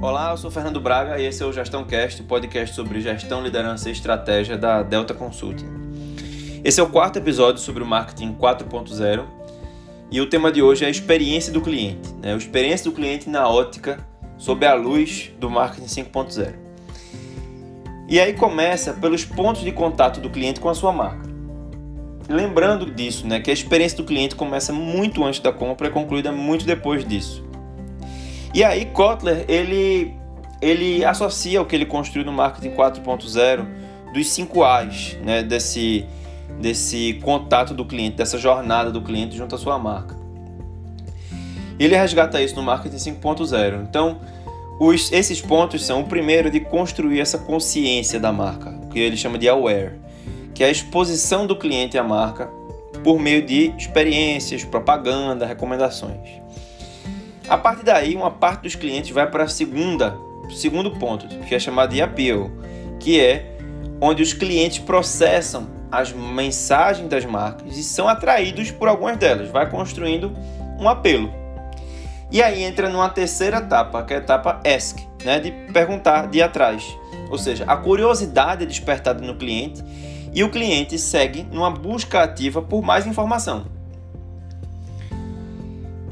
Olá, eu sou Fernando Braga e esse é o Gestão Cast, podcast sobre gestão, liderança e estratégia da Delta Consulting. Esse é o quarto episódio sobre o marketing 4.0 e o tema de hoje é a experiência do cliente, né? a experiência do cliente na ótica sob a luz do marketing 5.0. E aí começa pelos pontos de contato do cliente com a sua marca. Lembrando disso, né, que a experiência do cliente começa muito antes da compra e é concluída muito depois disso. E aí Kotler, ele, ele associa o que ele construiu no marketing 4.0 dos 5 A's, né, desse, desse contato do cliente, dessa jornada do cliente junto à sua marca. Ele resgata isso no marketing 5.0. Então, os, esses pontos são o primeiro de construir essa consciência da marca, que ele chama de aware, que é a exposição do cliente à marca por meio de experiências, propaganda, recomendações. A partir daí, uma parte dos clientes vai para a segunda, segundo ponto, que é chamado de appeal, que é onde os clientes processam as mensagens das marcas e são atraídos por algumas delas, vai construindo um apelo. E aí entra numa terceira etapa, que é a etapa ask, né, de perguntar de atrás. Ou seja, a curiosidade é despertada no cliente e o cliente segue numa busca ativa por mais informação.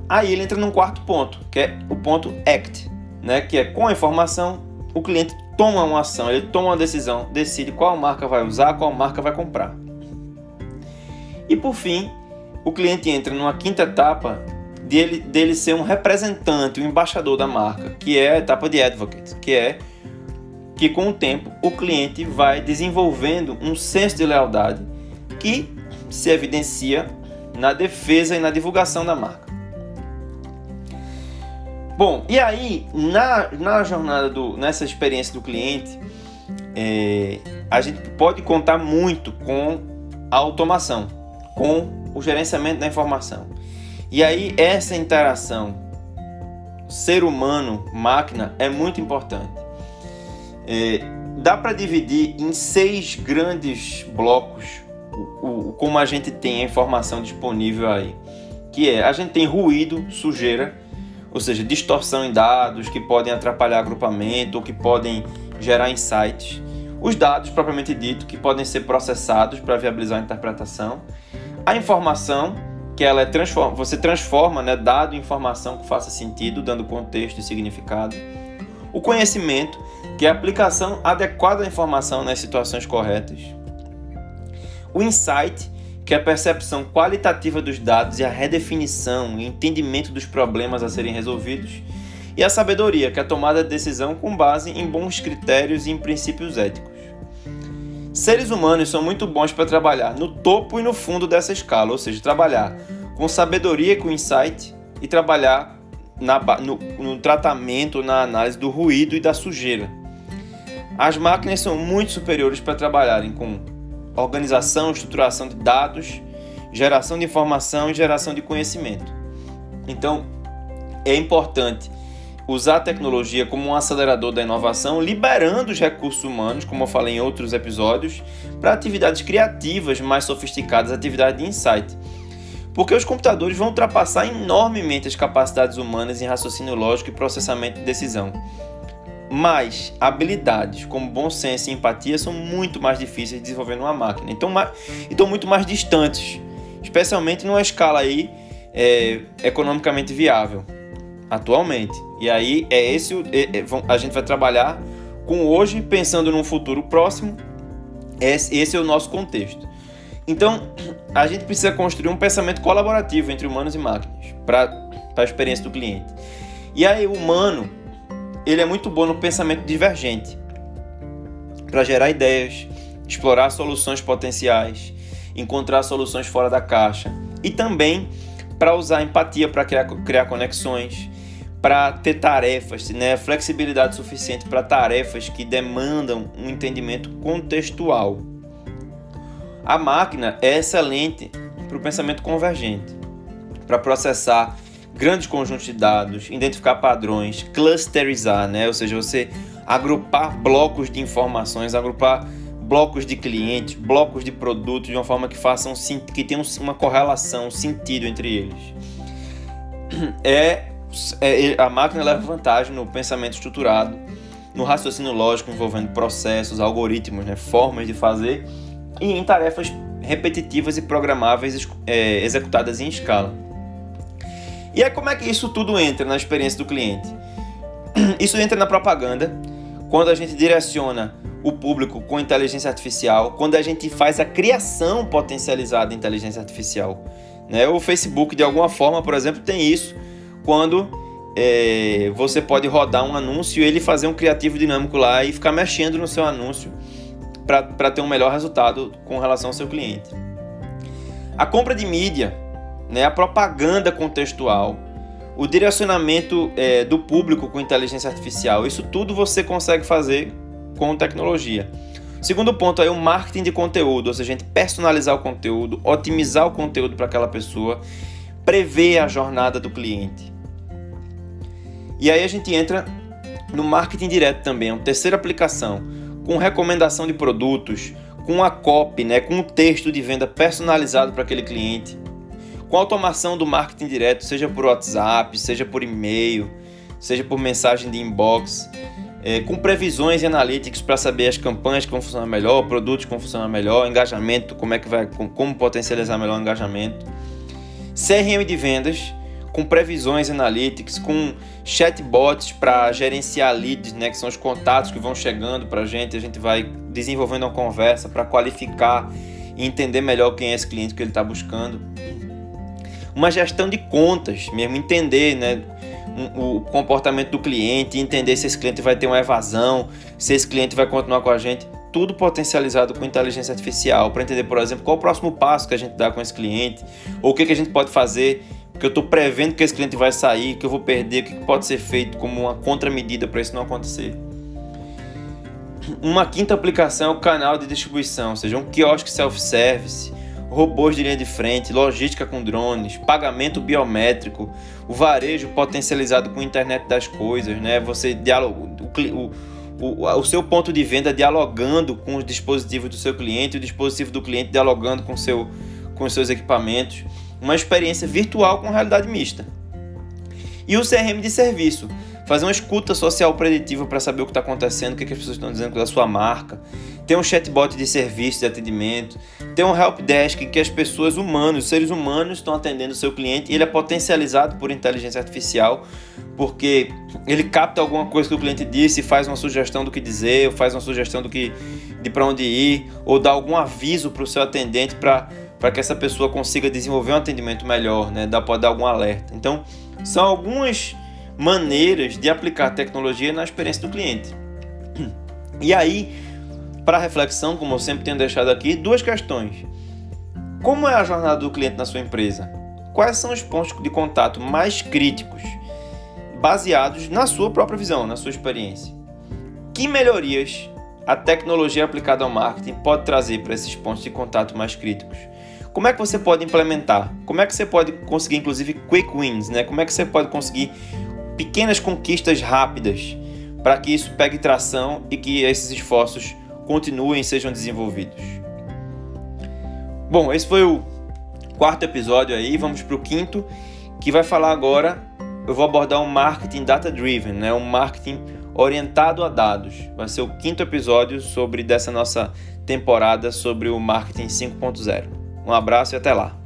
Aí ele entra num quarto ponto, que é o ponto ACT, né? que é com a informação o cliente toma uma ação, ele toma uma decisão, decide qual marca vai usar, qual marca vai comprar. E por fim, o cliente entra numa quinta etapa dele, dele ser um representante, um embaixador da marca, que é a etapa de advocate, que é que com o tempo o cliente vai desenvolvendo um senso de lealdade que se evidencia na defesa e na divulgação da marca. Bom, e aí, na, na jornada, do, nessa experiência do cliente, é, a gente pode contar muito com a automação, com o gerenciamento da informação. E aí, essa interação ser humano-máquina é muito importante. É, dá para dividir em seis grandes blocos o, o, como a gente tem a informação disponível aí. Que é, a gente tem ruído, sujeira, ou seja, distorção em dados que podem atrapalhar agrupamento ou que podem gerar insights. Os dados propriamente dito que podem ser processados para viabilizar a interpretação. A informação que ela é transforma, você transforma, né, dado em informação que faça sentido, dando contexto e significado. O conhecimento, que é a aplicação adequada da informação nas situações corretas. O insight, que a percepção qualitativa dos dados e a redefinição e entendimento dos problemas a serem resolvidos, e a sabedoria, que é a tomada de decisão com base em bons critérios e em princípios éticos. Seres humanos são muito bons para trabalhar no topo e no fundo dessa escala, ou seja, trabalhar com sabedoria e com insight e trabalhar na, no, no tratamento, na análise do ruído e da sujeira. As máquinas são muito superiores para trabalharem com organização, estruturação de dados, geração de informação e geração de conhecimento. Então, é importante usar a tecnologia como um acelerador da inovação, liberando os recursos humanos, como eu falei em outros episódios, para atividades criativas mais sofisticadas, atividades de insight. Porque os computadores vão ultrapassar enormemente as capacidades humanas em raciocínio lógico e processamento de decisão. Mas habilidades como bom senso e empatia são muito mais difíceis de desenvolver numa máquina. Então, estão muito mais distantes, especialmente numa escala aí é, economicamente viável atualmente. E aí é esse é, é, a gente vai trabalhar com hoje pensando num futuro próximo. Esse é o nosso contexto. Então, a gente precisa construir um pensamento colaborativo entre humanos e máquinas para a experiência do cliente. E aí, o humano ele é muito bom no pensamento divergente para gerar ideias, explorar soluções potenciais, encontrar soluções fora da caixa e também para usar empatia para criar, criar conexões, para ter tarefas, né, flexibilidade suficiente para tarefas que demandam um entendimento contextual. A máquina é excelente para o pensamento convergente, para processar grandes conjuntos de dados, identificar padrões, clusterizar, né? ou seja, você agrupar blocos de informações, agrupar blocos de clientes, blocos de produtos de uma forma que façam que tenham uma correlação, um sentido entre eles. É é, a máquina leva vantagem no pensamento estruturado, no raciocínio lógico envolvendo processos, algoritmos, né, formas de fazer e em tarefas repetitivas e programáveis é, executadas em escala. E aí como é que isso tudo entra na experiência do cliente? Isso entra na propaganda, quando a gente direciona o público com inteligência artificial, quando a gente faz a criação potencializada de inteligência artificial. Né? O Facebook, de alguma forma, por exemplo, tem isso, quando é, você pode rodar um anúncio e ele fazer um criativo dinâmico lá e ficar mexendo no seu anúncio para ter um melhor resultado com relação ao seu cliente. A compra de mídia, né, a propaganda contextual, o direcionamento é, do público com inteligência artificial, isso tudo você consegue fazer com tecnologia. Segundo ponto aí, o marketing de conteúdo, ou seja, a gente personalizar o conteúdo, otimizar o conteúdo para aquela pessoa, prever a jornada do cliente. E aí a gente entra no marketing direto também, é uma terceira aplicação, com recomendação de produtos, com a copy, né, com um texto de venda personalizado para aquele cliente com automação do marketing direto, seja por WhatsApp, seja por e-mail, seja por mensagem de inbox, é, com previsões e analytics para saber as campanhas que vão funcionar melhor, produtos que vão funcionar melhor, engajamento, como é que vai, como potencializar melhor o engajamento. CRM de vendas, com previsões analytics, com chatbots para gerenciar leads, né, que são os contatos que vão chegando para a gente, a gente vai desenvolvendo uma conversa para qualificar e entender melhor quem é esse cliente que ele está buscando uma gestão de contas, mesmo entender, né? o comportamento do cliente, entender se esse cliente vai ter uma evasão, se esse cliente vai continuar com a gente, tudo potencializado com inteligência artificial, para entender, por exemplo, qual o próximo passo que a gente dá com esse cliente, ou o que, que a gente pode fazer, porque eu estou prevendo que esse cliente vai sair, que eu vou perder, o que pode ser feito como uma contramedida para isso não acontecer. Uma quinta aplicação é o canal de distribuição, ou seja, um quiosque self-service, robôs de linha de frente, logística com drones, pagamento biométrico, o varejo potencializado com a internet das coisas, né? Você dialoga, o, o, o, seu ponto de venda dialogando com os dispositivos do seu cliente, o dispositivo do cliente dialogando com, seu, com seus equipamentos. Uma experiência virtual com realidade mista. E o CRM de serviço, fazer uma escuta social preditiva para saber o que está acontecendo, o que, que, as pessoas estão dizendo da sua marca, ter um chatbot de serviço, de atendimento, ter um help desk que as pessoas humanas, os seres humanos estão atendendo o seu cliente e ele é potencializado por inteligência artificial, porque ele capta alguma coisa que o cliente disse e faz uma sugestão do que dizer, ou faz uma sugestão do que de para onde ir, ou dá algum aviso para o seu atendente para para que essa pessoa consiga desenvolver um atendimento melhor, né? Dá pode dar algum alerta. Então, são algumas maneiras de aplicar tecnologia na experiência do cliente. E aí, para reflexão, como eu sempre tenho deixado aqui, duas questões. Como é a jornada do cliente na sua empresa? Quais são os pontos de contato mais críticos, baseados na sua própria visão, na sua experiência? Que melhorias a tecnologia aplicada ao marketing pode trazer para esses pontos de contato mais críticos? Como é que você pode implementar? Como é que você pode conseguir, inclusive, quick wins? Né? Como é que você pode conseguir pequenas conquistas rápidas para que isso pegue tração e que esses esforços continuem e sejam desenvolvidos. Bom, esse foi o quarto episódio aí, vamos para o quinto, que vai falar agora, eu vou abordar um marketing data driven, né? um marketing orientado a dados. Vai ser o quinto episódio sobre dessa nossa temporada sobre o marketing 5.0. Um abraço e até lá.